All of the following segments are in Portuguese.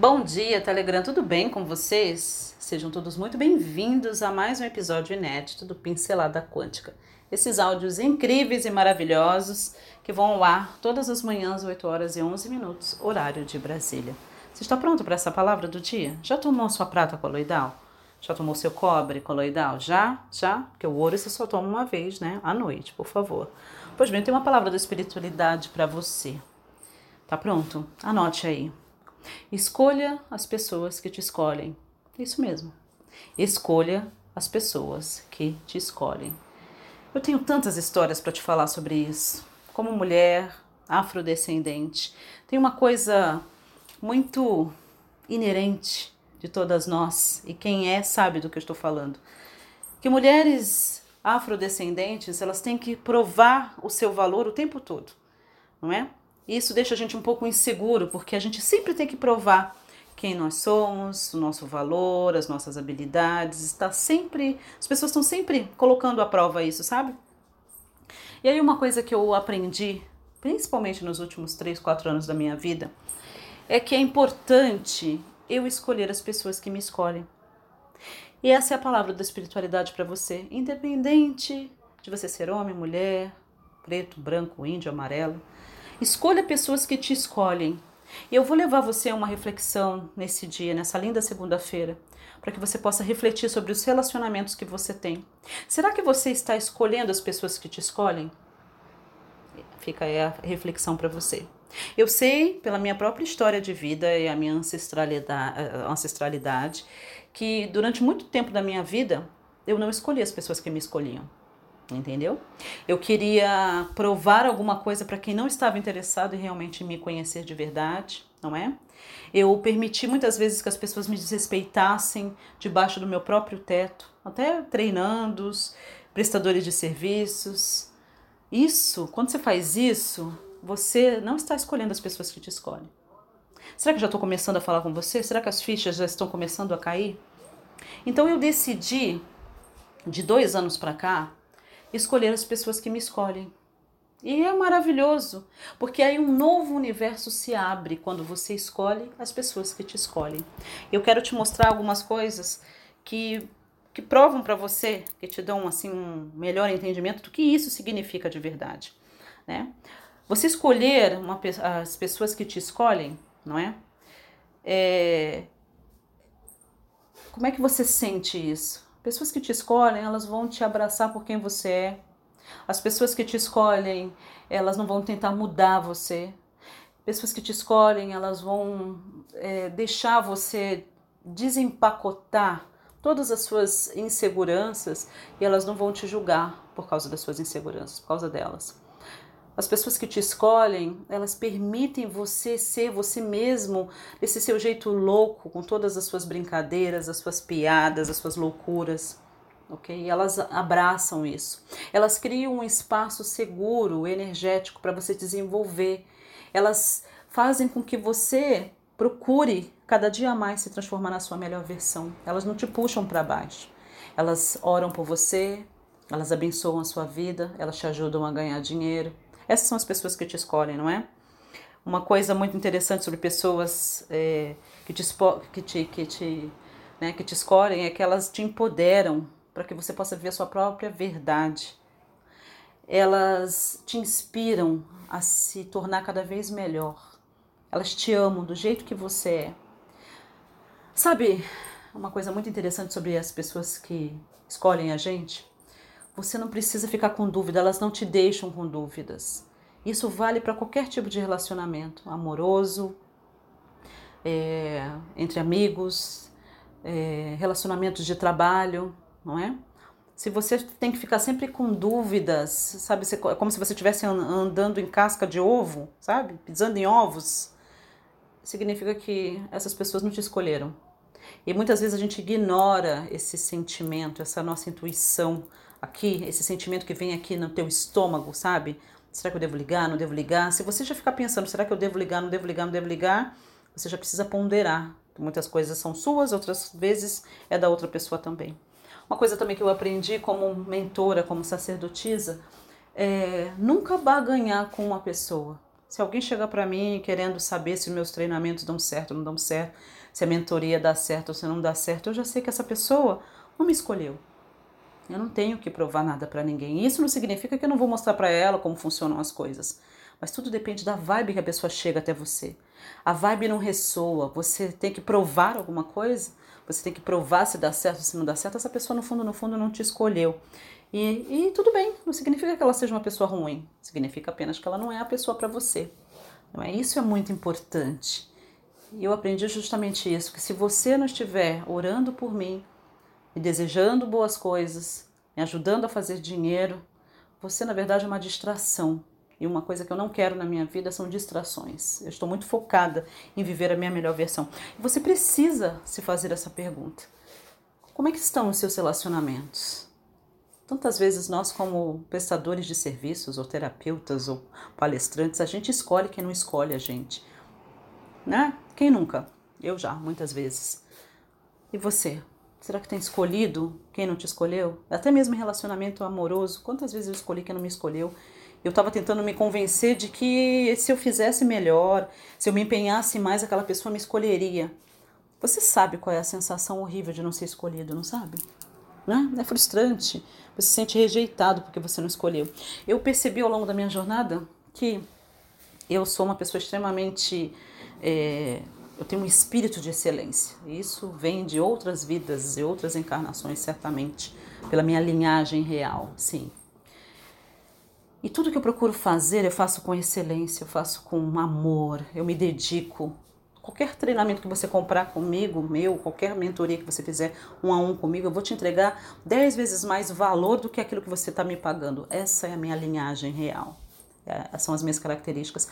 Bom dia, Telegram, tudo bem com vocês? Sejam todos muito bem-vindos a mais um episódio inédito do Pincelada Quântica. Esses áudios incríveis e maravilhosos que vão ao ar todas as manhãs, 8 horas e 11 minutos, horário de Brasília. Você está pronto para essa palavra do dia? Já tomou sua prata coloidal? Já tomou seu cobre coloidal? Já? Já? Porque o ouro você só toma uma vez, né? À noite, por favor. Pois bem, tem uma palavra da espiritualidade para você. Tá pronto? Anote aí. Escolha as pessoas que te escolhem. Isso mesmo. Escolha as pessoas que te escolhem. Eu tenho tantas histórias para te falar sobre isso. Como mulher afrodescendente, tem uma coisa muito inerente de todas nós, e quem é sabe do que eu estou falando. Que mulheres afrodescendentes, elas têm que provar o seu valor o tempo todo, não é? Isso deixa a gente um pouco inseguro, porque a gente sempre tem que provar quem nós somos, o nosso valor, as nossas habilidades, está sempre, as pessoas estão sempre colocando à prova isso, sabe? E aí uma coisa que eu aprendi, principalmente nos últimos 3, 4 anos da minha vida, é que é importante eu escolher as pessoas que me escolhem. E essa é a palavra da espiritualidade para você, independente de você ser homem, mulher, preto, branco, índio, amarelo. Escolha pessoas que te escolhem. E eu vou levar você a uma reflexão nesse dia, nessa linda segunda-feira, para que você possa refletir sobre os relacionamentos que você tem. Será que você está escolhendo as pessoas que te escolhem? Fica aí a reflexão para você. Eu sei, pela minha própria história de vida e a minha ancestralidade, ancestralidade, que durante muito tempo da minha vida eu não escolhi as pessoas que me escolhiam. Entendeu? Eu queria provar alguma coisa para quem não estava interessado em realmente me conhecer de verdade, não é? Eu permiti muitas vezes que as pessoas me desrespeitassem debaixo do meu próprio teto, até treinandos, prestadores de serviços. Isso, quando você faz isso, você não está escolhendo as pessoas que te escolhem. Será que já estou começando a falar com você? Será que as fichas já estão começando a cair? Então eu decidi, de dois anos para cá, escolher as pessoas que me escolhem. E é maravilhoso, porque aí um novo universo se abre quando você escolhe as pessoas que te escolhem. Eu quero te mostrar algumas coisas que, que provam para você, que te dão assim um melhor entendimento do que isso significa de verdade, né? Você escolher uma, as pessoas que te escolhem, não é? é? Como é que você sente isso? Pessoas que te escolhem, elas vão te abraçar por quem você é. As pessoas que te escolhem, elas não vão tentar mudar você. Pessoas que te escolhem, elas vão é, deixar você desempacotar todas as suas inseguranças e elas não vão te julgar por causa das suas inseguranças, por causa delas. As pessoas que te escolhem, elas permitem você ser você mesmo, esse seu jeito louco, com todas as suas brincadeiras, as suas piadas, as suas loucuras. Ok? Elas abraçam isso. Elas criam um espaço seguro, energético para você desenvolver. Elas fazem com que você procure cada dia mais se transformar na sua melhor versão. Elas não te puxam para baixo. Elas oram por você, elas abençoam a sua vida, elas te ajudam a ganhar dinheiro, essas são as pessoas que te escolhem, não é? Uma coisa muito interessante sobre pessoas é, que, te, que, te, que, te, né, que te escolhem é que elas te empoderam para que você possa ver a sua própria verdade. Elas te inspiram a se tornar cada vez melhor. Elas te amam do jeito que você é. Sabe uma coisa muito interessante sobre as pessoas que escolhem a gente? Você não precisa ficar com dúvida, elas não te deixam com dúvidas. Isso vale para qualquer tipo de relacionamento, amoroso, é, entre amigos, é, relacionamentos de trabalho, não é? Se você tem que ficar sempre com dúvidas, sabe, é como se você estivesse andando em casca de ovo, sabe, pisando em ovos, significa que essas pessoas não te escolheram. E muitas vezes a gente ignora esse sentimento, essa nossa intuição, aqui, esse sentimento que vem aqui no teu estômago, sabe? Será que eu devo ligar? Não devo ligar? Se você já ficar pensando, será que eu devo ligar? Não devo ligar? Não devo ligar? Você já precisa ponderar. Muitas coisas são suas, outras vezes é da outra pessoa também. Uma coisa também que eu aprendi como mentora, como sacerdotisa, é nunca barganhar com uma pessoa. Se alguém chegar para mim querendo saber se meus treinamentos dão certo ou não dão certo, se a mentoria dá certo ou se não dá certo, eu já sei que essa pessoa não me escolheu. Eu não tenho que provar nada para ninguém. Isso não significa que eu não vou mostrar para ela como funcionam as coisas. Mas tudo depende da vibe que a pessoa chega até você. A vibe não ressoa. Você tem que provar alguma coisa. Você tem que provar se dá certo ou se não dá certo. Essa pessoa, no fundo, no fundo, não te escolheu. E, e tudo bem, não significa que ela seja uma pessoa ruim. Significa apenas que ela não é a pessoa para você. Não é? Isso é muito importante. E eu aprendi justamente isso, que se você não estiver orando por mim, me desejando boas coisas, me ajudando a fazer dinheiro, você na verdade é uma distração. E uma coisa que eu não quero na minha vida são distrações. Eu estou muito focada em viver a minha melhor versão. E você precisa se fazer essa pergunta. Como é que estão os seus relacionamentos? Tantas vezes nós, como prestadores de serviços, ou terapeutas, ou palestrantes, a gente escolhe quem não escolhe a gente. Né? Quem nunca? Eu já, muitas vezes. E você? Será que tem escolhido quem não te escolheu? Até mesmo em relacionamento amoroso, quantas vezes eu escolhi quem não me escolheu? Eu estava tentando me convencer de que se eu fizesse melhor, se eu me empenhasse mais, aquela pessoa me escolheria. Você sabe qual é a sensação horrível de não ser escolhido, não sabe? Né? É frustrante. Você se sente rejeitado porque você não escolheu. Eu percebi ao longo da minha jornada que eu sou uma pessoa extremamente é, eu tenho um espírito de excelência. Isso vem de outras vidas e outras encarnações, certamente, pela minha linhagem real, sim. E tudo que eu procuro fazer, eu faço com excelência, eu faço com amor, eu me dedico. Qualquer treinamento que você comprar comigo, meu, qualquer mentoria que você fizer um a um comigo, eu vou te entregar dez vezes mais valor do que aquilo que você está me pagando. Essa é a minha linhagem real. É, são as minhas características.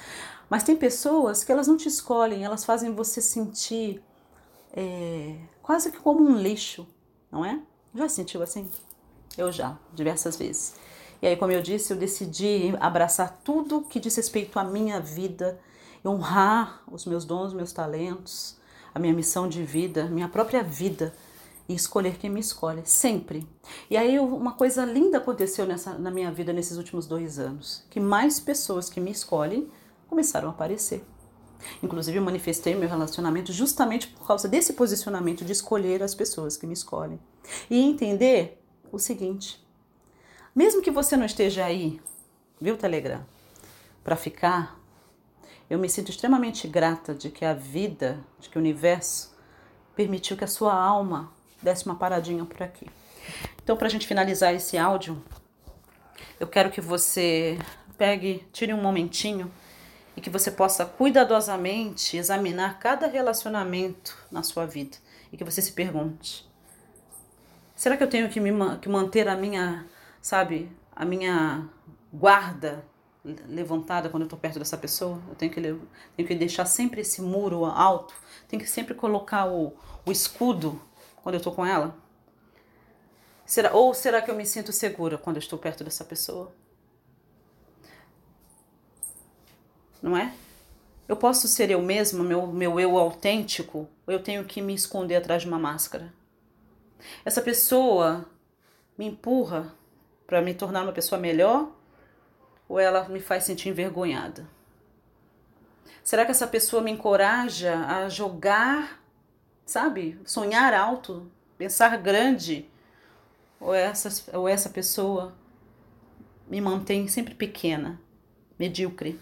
Mas tem pessoas que elas não te escolhem, elas fazem você sentir é, quase que como um lixo, não é? Já sentiu assim? Eu já, diversas vezes. E aí, como eu disse, eu decidi abraçar tudo que diz respeito à minha vida, honrar os meus dons, meus talentos, a minha missão de vida, minha própria vida e escolher quem me escolhe, sempre. E aí uma coisa linda aconteceu nessa, na minha vida nesses últimos dois anos, que mais pessoas que me escolhem começaram a aparecer. Inclusive eu manifestei meu relacionamento justamente por causa desse posicionamento de escolher as pessoas que me escolhem. E entender o seguinte, mesmo que você não esteja aí, viu Telegram, para ficar, eu me sinto extremamente grata de que a vida, de que o universo permitiu que a sua alma desse uma paradinha por aqui. Então, para a gente finalizar esse áudio, eu quero que você pegue, tire um momentinho e que você possa cuidadosamente examinar cada relacionamento na sua vida e que você se pergunte: será que eu tenho que me que manter a minha, sabe, a minha guarda levantada quando eu estou perto dessa pessoa? Eu tenho que, tenho que deixar sempre esse muro alto, tenho que sempre colocar o, o escudo quando eu estou com ela? Será, ou será que eu me sinto segura quando eu estou perto dessa pessoa? Não é? Eu posso ser eu mesma, meu, meu eu autêntico, ou eu tenho que me esconder atrás de uma máscara? Essa pessoa me empurra para me tornar uma pessoa melhor ou ela me faz sentir envergonhada? Será que essa pessoa me encoraja a jogar sabe? Sonhar alto, pensar grande. Ou essa, ou essa pessoa me mantém sempre pequena, medíocre.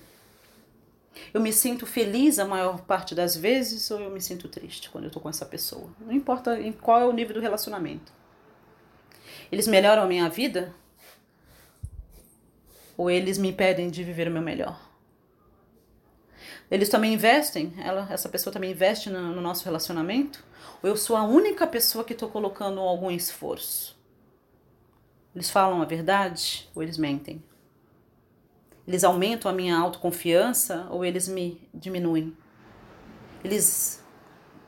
Eu me sinto feliz a maior parte das vezes ou eu me sinto triste quando eu estou com essa pessoa. Não importa em qual é o nível do relacionamento. Eles melhoram a minha vida ou eles me impedem de viver o meu melhor? Eles também investem, ela, essa pessoa também investe no, no nosso relacionamento? Ou eu sou a única pessoa que estou colocando algum esforço? Eles falam a verdade ou eles mentem? Eles aumentam a minha autoconfiança ou eles me diminuem? Eles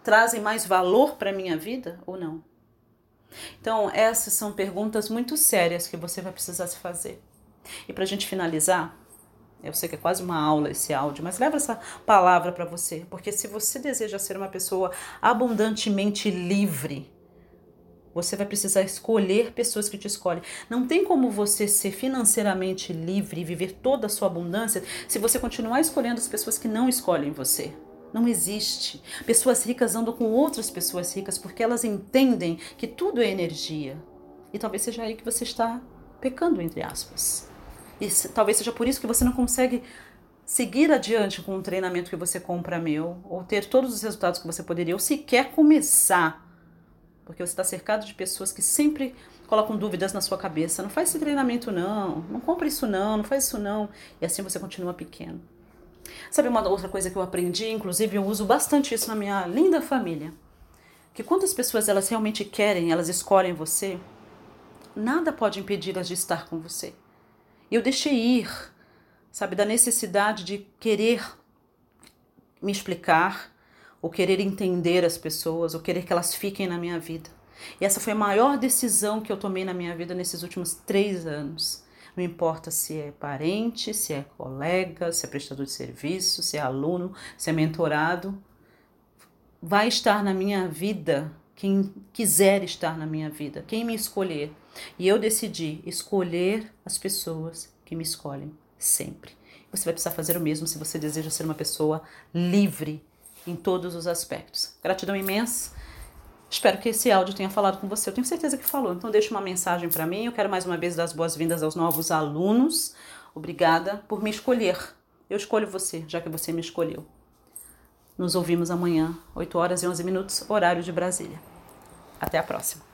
trazem mais valor para a minha vida ou não? Então, essas são perguntas muito sérias que você vai precisar se fazer. E para a gente finalizar, eu sei que é quase uma aula esse áudio, mas leva essa palavra para você, porque se você deseja ser uma pessoa abundantemente livre, Você vai precisar escolher pessoas que te escolhem. Não tem como você ser financeiramente livre e viver toda a sua abundância se você continuar escolhendo as pessoas que não escolhem você. Não existe. Pessoas ricas andam com outras pessoas ricas porque elas entendem que tudo é energia. E talvez seja aí que você está pecando, entre aspas. E talvez seja por isso que você não consegue seguir adiante com um treinamento que você compra meu, ou ter todos os resultados que você poderia, ou sequer começar porque você está cercado de pessoas que sempre colocam dúvidas na sua cabeça. Não faz esse treinamento, não. Não compra isso, não. Não faz isso, não. E assim você continua pequeno. Sabe uma outra coisa que eu aprendi? Inclusive, eu uso bastante isso na minha linda família. Que quando as pessoas elas realmente querem, elas escolhem você, nada pode impedi-las de estar com você. E eu deixei ir, sabe, da necessidade de querer me explicar, ou querer entender as pessoas, ou querer que elas fiquem na minha vida. E essa foi a maior decisão que eu tomei na minha vida nesses últimos três anos. Não importa se é parente, se é colega, se é prestador de serviço, se é aluno, se é mentorado, vai estar na minha vida quem quiser estar na minha vida, quem me escolher. E eu decidi escolher as pessoas que me escolhem sempre. Você vai precisar fazer o mesmo se você deseja ser uma pessoa livre em todos os aspectos. Gratidão imensa. Espero que esse áudio tenha falado com você. Eu tenho certeza que falou. Então deixe uma mensagem para mim. Eu quero mais uma vez dar as boas-vindas aos novos alunos. Obrigada por me escolher. Eu escolho você, já que você me escolheu. Nos ouvimos amanhã, 8 horas e 11 minutos, horário de Brasília. Até a próxima.